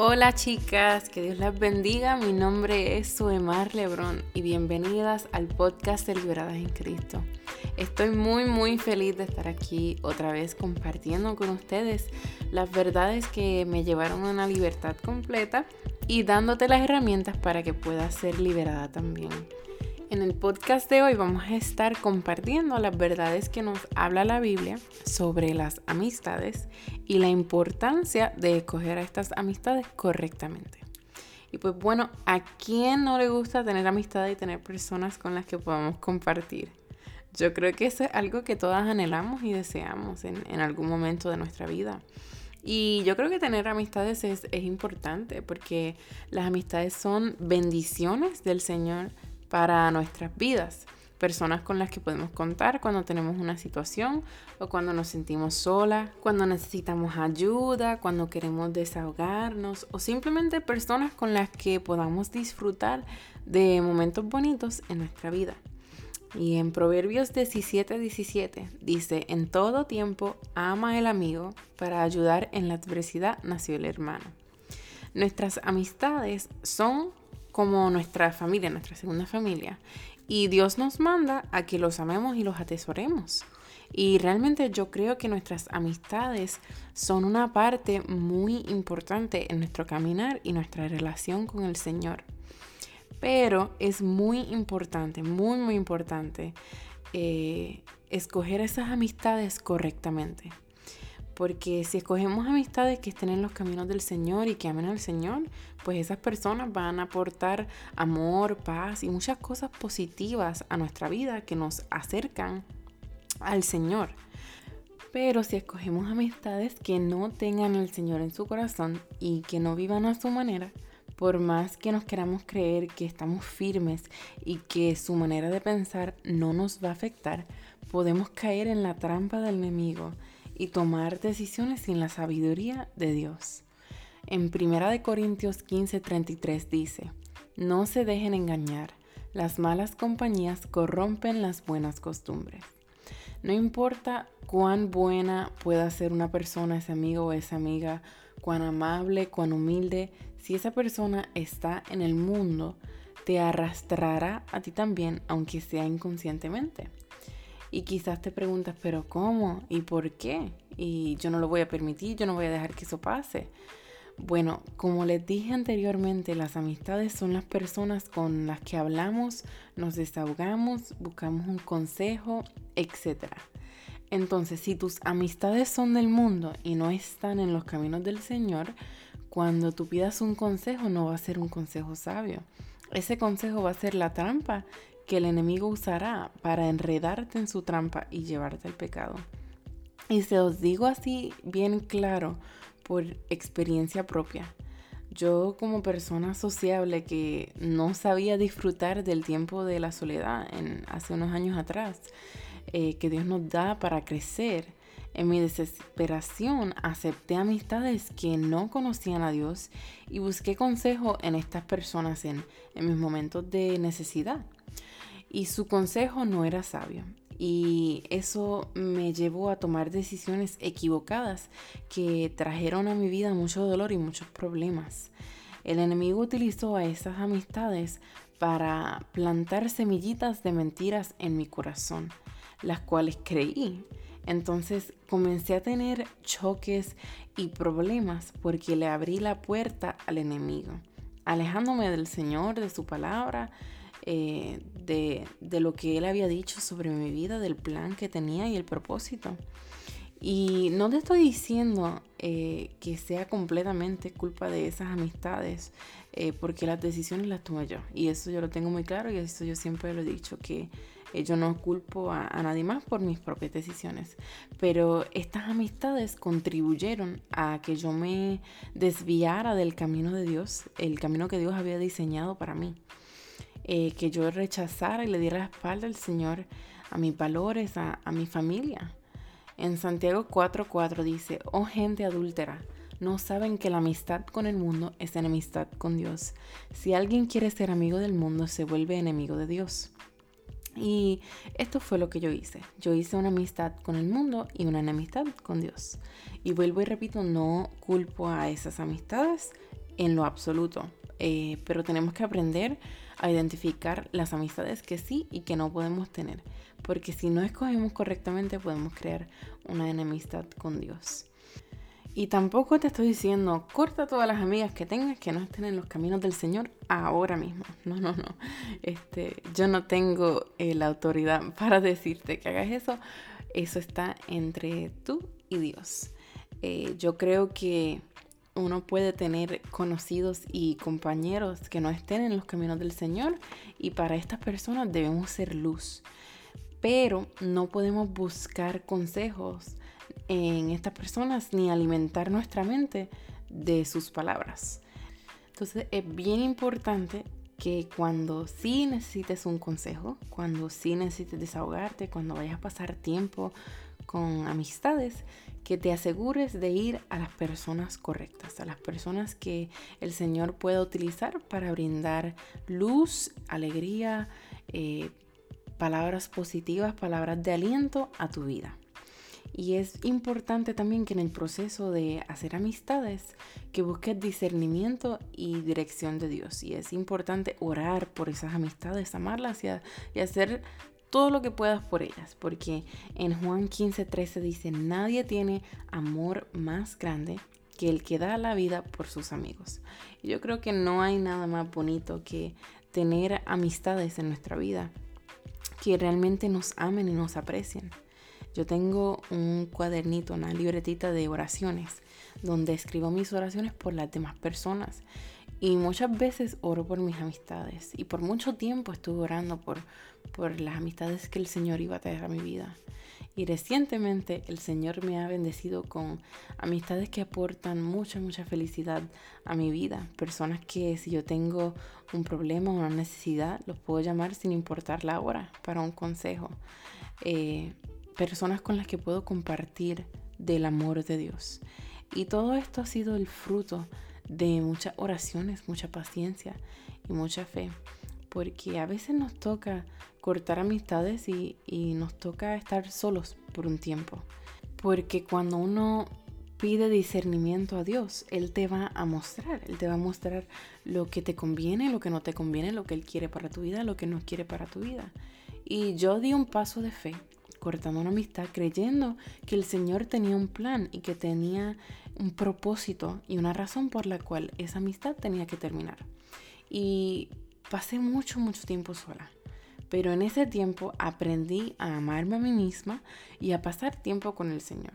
Hola chicas, que Dios las bendiga. Mi nombre es Suemar Lebrón y bienvenidas al podcast de Liberadas en Cristo. Estoy muy muy feliz de estar aquí otra vez compartiendo con ustedes las verdades que me llevaron a una libertad completa y dándote las herramientas para que puedas ser liberada también. En el podcast de hoy vamos a estar compartiendo las verdades que nos habla la Biblia sobre las amistades y la importancia de escoger a estas amistades correctamente. Y pues bueno, ¿a quién no le gusta tener amistad y tener personas con las que podamos compartir? Yo creo que eso es algo que todas anhelamos y deseamos en, en algún momento de nuestra vida. Y yo creo que tener amistades es, es importante porque las amistades son bendiciones del Señor para nuestras vidas. Personas con las que podemos contar cuando tenemos una situación o cuando nos sentimos solas, cuando necesitamos ayuda, cuando queremos desahogarnos o simplemente personas con las que podamos disfrutar de momentos bonitos en nuestra vida. Y en Proverbios 17, 17 dice, en todo tiempo ama el amigo, para ayudar en la adversidad nació el hermano. Nuestras amistades son como nuestra familia, nuestra segunda familia. Y Dios nos manda a que los amemos y los atesoremos. Y realmente yo creo que nuestras amistades son una parte muy importante en nuestro caminar y nuestra relación con el Señor. Pero es muy importante, muy, muy importante eh, escoger esas amistades correctamente. Porque si escogemos amistades que estén en los caminos del Señor y que amen al Señor, pues esas personas van a aportar amor, paz y muchas cosas positivas a nuestra vida que nos acercan al Señor. Pero si escogemos amistades que no tengan al Señor en su corazón y que no vivan a su manera, por más que nos queramos creer que estamos firmes y que su manera de pensar no nos va a afectar, podemos caer en la trampa del enemigo y tomar decisiones sin la sabiduría de Dios. En 1 Corintios 15:33 dice, no se dejen engañar, las malas compañías corrompen las buenas costumbres. No importa cuán buena pueda ser una persona, ese amigo o esa amiga, cuán amable, cuán humilde, si esa persona está en el mundo, te arrastrará a ti también, aunque sea inconscientemente. Y quizás te preguntas, pero ¿cómo? ¿Y por qué? Y yo no lo voy a permitir, yo no voy a dejar que eso pase. Bueno, como les dije anteriormente, las amistades son las personas con las que hablamos, nos desahogamos, buscamos un consejo, etc. Entonces, si tus amistades son del mundo y no están en los caminos del Señor, cuando tú pidas un consejo no va a ser un consejo sabio. Ese consejo va a ser la trampa que el enemigo usará para enredarte en su trampa y llevarte al pecado. Y se os digo así bien claro por experiencia propia. Yo como persona sociable que no sabía disfrutar del tiempo de la soledad hace unos años atrás, eh, que Dios nos da para crecer, en mi desesperación acepté amistades que no conocían a Dios y busqué consejo en estas personas en, en mis momentos de necesidad y su consejo no era sabio. Y eso me llevó a tomar decisiones equivocadas que trajeron a mi vida mucho dolor y muchos problemas. El enemigo utilizó a esas amistades para plantar semillitas de mentiras en mi corazón, las cuales creí. Entonces comencé a tener choques y problemas porque le abrí la puerta al enemigo, alejándome del Señor, de su palabra, eh, de, lo que él había dicho sobre mi vida, del plan que tenía y el propósito. Y no te estoy diciendo eh, que sea completamente culpa de esas amistades, eh, porque las decisiones las tomé yo. Y eso yo lo tengo muy claro y eso yo siempre lo he dicho, que yo no culpo a, nadie más por mis propias decisiones. Pero estas amistades contribuyeron a que yo me desviara del camino de Dios, el camino que Dios había diseñado para mí. Eh, que yo rechazara y le diera la espalda al Señor, a mis valores, a, a mi familia. En Santiago 4:4 dice, oh gente adúltera, no saben que la amistad con el mundo es enemistad con Dios. Si alguien quiere ser amigo del mundo, se vuelve enemigo de Dios. Y esto fue lo que yo hice. Yo hice una amistad con el mundo y una enemistad con Dios. Y vuelvo y repito, no culpo a esas amistades en lo absoluto, eh, pero tenemos que aprender a identificar las amistades que sí y que no podemos tener, porque si no escogemos correctamente podemos crear una enemistad con Dios. Y tampoco te estoy diciendo, corta todas las amigas que tengas que no estén en los caminos del Señor ahora mismo. No, no, no. Este, yo no tengo eh, la autoridad para decirte que hagas eso. Eso está entre tú y Dios. Eh, yo creo que uno puede tener conocidos y compañeros que no estén en los caminos del Señor y para estas personas debemos ser luz. Pero no podemos buscar consejos en estas personas ni alimentar nuestra mente de sus palabras. Entonces es bien importante que cuando sí necesites un consejo, cuando sí necesites desahogarte, cuando vayas a pasar tiempo con amistades, que te asegures de ir a las personas correctas, a las personas que el Señor pueda utilizar para brindar luz, alegría, eh, palabras positivas, palabras de aliento a tu vida. Y es importante también que en el proceso de hacer amistades, que busques discernimiento y dirección de Dios. Y es importante orar por esas amistades, amarlas y, hacer todo lo que puedas por ellas. Porque en Juan 15:13 dice, nadie tiene amor más grande que el que da la vida por sus amigos. Yo creo que no hay nada más bonito que tener amistades en nuestra vida que realmente nos amen y nos aprecien. Yo tengo un cuadernito, una libretita de oraciones, donde escribo mis oraciones por las demás personas. Y muchas veces oro por mis amistades. Y por mucho tiempo estuve orando por, por las amistades que el Señor iba a traer a mi vida. Y recientemente el Señor me ha bendecido con amistades que aportan mucha, mucha felicidad a mi vida. Personas que si yo tengo un problema o una necesidad, los puedo llamar sin importar la hora para un consejo. Eh, personas con las que puedo compartir del amor de Dios. Y todo esto ha sido el fruto de muchas oraciones, mucha paciencia y mucha fe. Porque a veces nos toca cortar amistades y, nos toca estar solos por un tiempo. Porque cuando uno pide discernimiento a Dios, Él te va a mostrar, Él te va a mostrar lo que te conviene, lo que no te conviene, lo que Él quiere para tu vida, lo que no quiere para tu vida. Y yo di un paso de fe cortando una amistad creyendo que el Señor tenía un plan y que tenía un propósito y una razón por la cual esa amistad tenía que terminar. Y pasé mucho, mucho tiempo sola. Pero en ese tiempo aprendí a amarme a mí misma y a pasar tiempo con el Señor.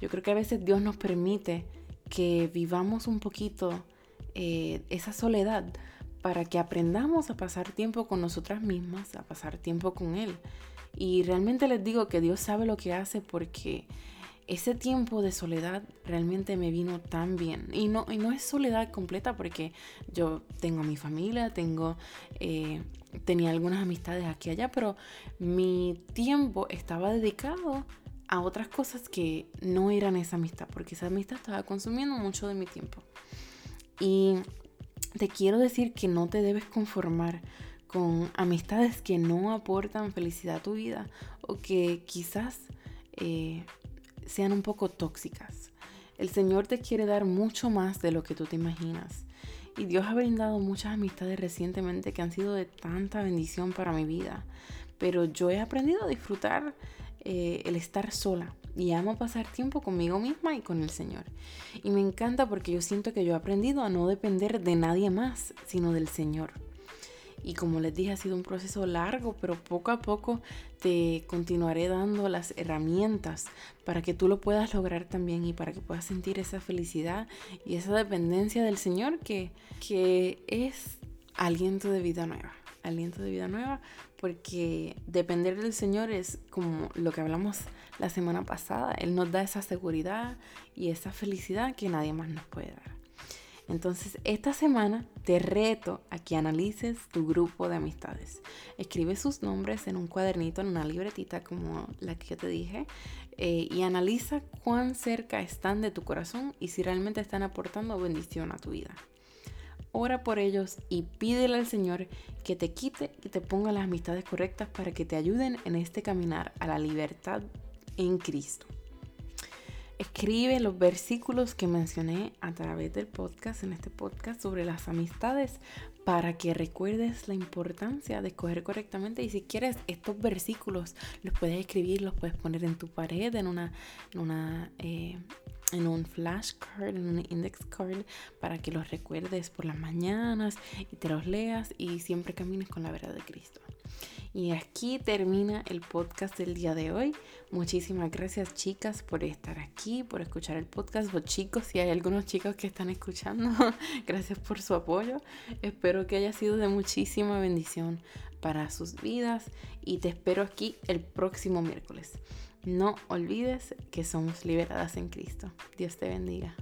Yo creo que a veces Dios nos permite que vivamos un poquito eh, esa soledad para que aprendamos a pasar tiempo con nosotras mismas, a pasar tiempo con Él. Y realmente les digo que Dios sabe lo que hace porque ese tiempo de soledad realmente me vino tan bien. Y no, y no es soledad completa porque yo tengo mi familia, tengo, eh, tenía algunas amistades aquí y allá, pero mi tiempo estaba dedicado a otras cosas que no eran esa amistad, porque esa amistad estaba consumiendo mucho de mi tiempo. Y te quiero decir que no te debes conformar con amistades que no aportan felicidad a tu vida o que quizás eh, sean un poco tóxicas. El Señor te quiere dar mucho más de lo que tú te imaginas. Y Dios ha brindado muchas amistades recientemente que han sido de tanta bendición para mi vida. Pero yo he aprendido a disfrutar eh, el estar sola y amo pasar tiempo conmigo misma y con el Señor. Y me encanta porque yo siento que yo he aprendido a no depender de nadie más, sino del Señor. Y como les dije, ha sido un proceso largo, pero poco a poco te continuaré dando las herramientas para que tú lo puedas lograr también y para que puedas sentir esa felicidad y esa dependencia del Señor que, que es aliento de vida nueva. Aliento de vida nueva, porque depender del Señor es como lo que hablamos la semana pasada. Él nos da esa seguridad y esa felicidad que nadie más nos puede dar. Entonces, esta semana te reto a que analices tu grupo de amistades. Escribe sus nombres en un cuadernito, en una libretita como la que yo te dije, eh, y analiza cuán cerca están de tu corazón y si realmente están aportando bendición a tu vida. Ora por ellos y pídele al Señor que te quite y te ponga las amistades correctas para que te ayuden en este caminar a la libertad en Cristo. Escribe los versículos que mencioné a través del podcast, en este podcast sobre las amistades, para que recuerdes la importancia de escoger correctamente. Y si quieres estos versículos, los puedes escribir, los puedes poner en tu pared, en una, en una eh, en un flashcard, en un index card, para que los recuerdes por las mañanas y te los leas y siempre camines con la verdad de Cristo. Y aquí termina el podcast del día de hoy. Muchísimas gracias chicas por estar aquí, por escuchar el podcast. O chicos, si hay algunos chicos que están escuchando, gracias por su apoyo. Espero que haya sido de muchísima bendición para sus vidas y te espero aquí el próximo miércoles. No olvides que somos liberadas en Cristo. Dios te bendiga.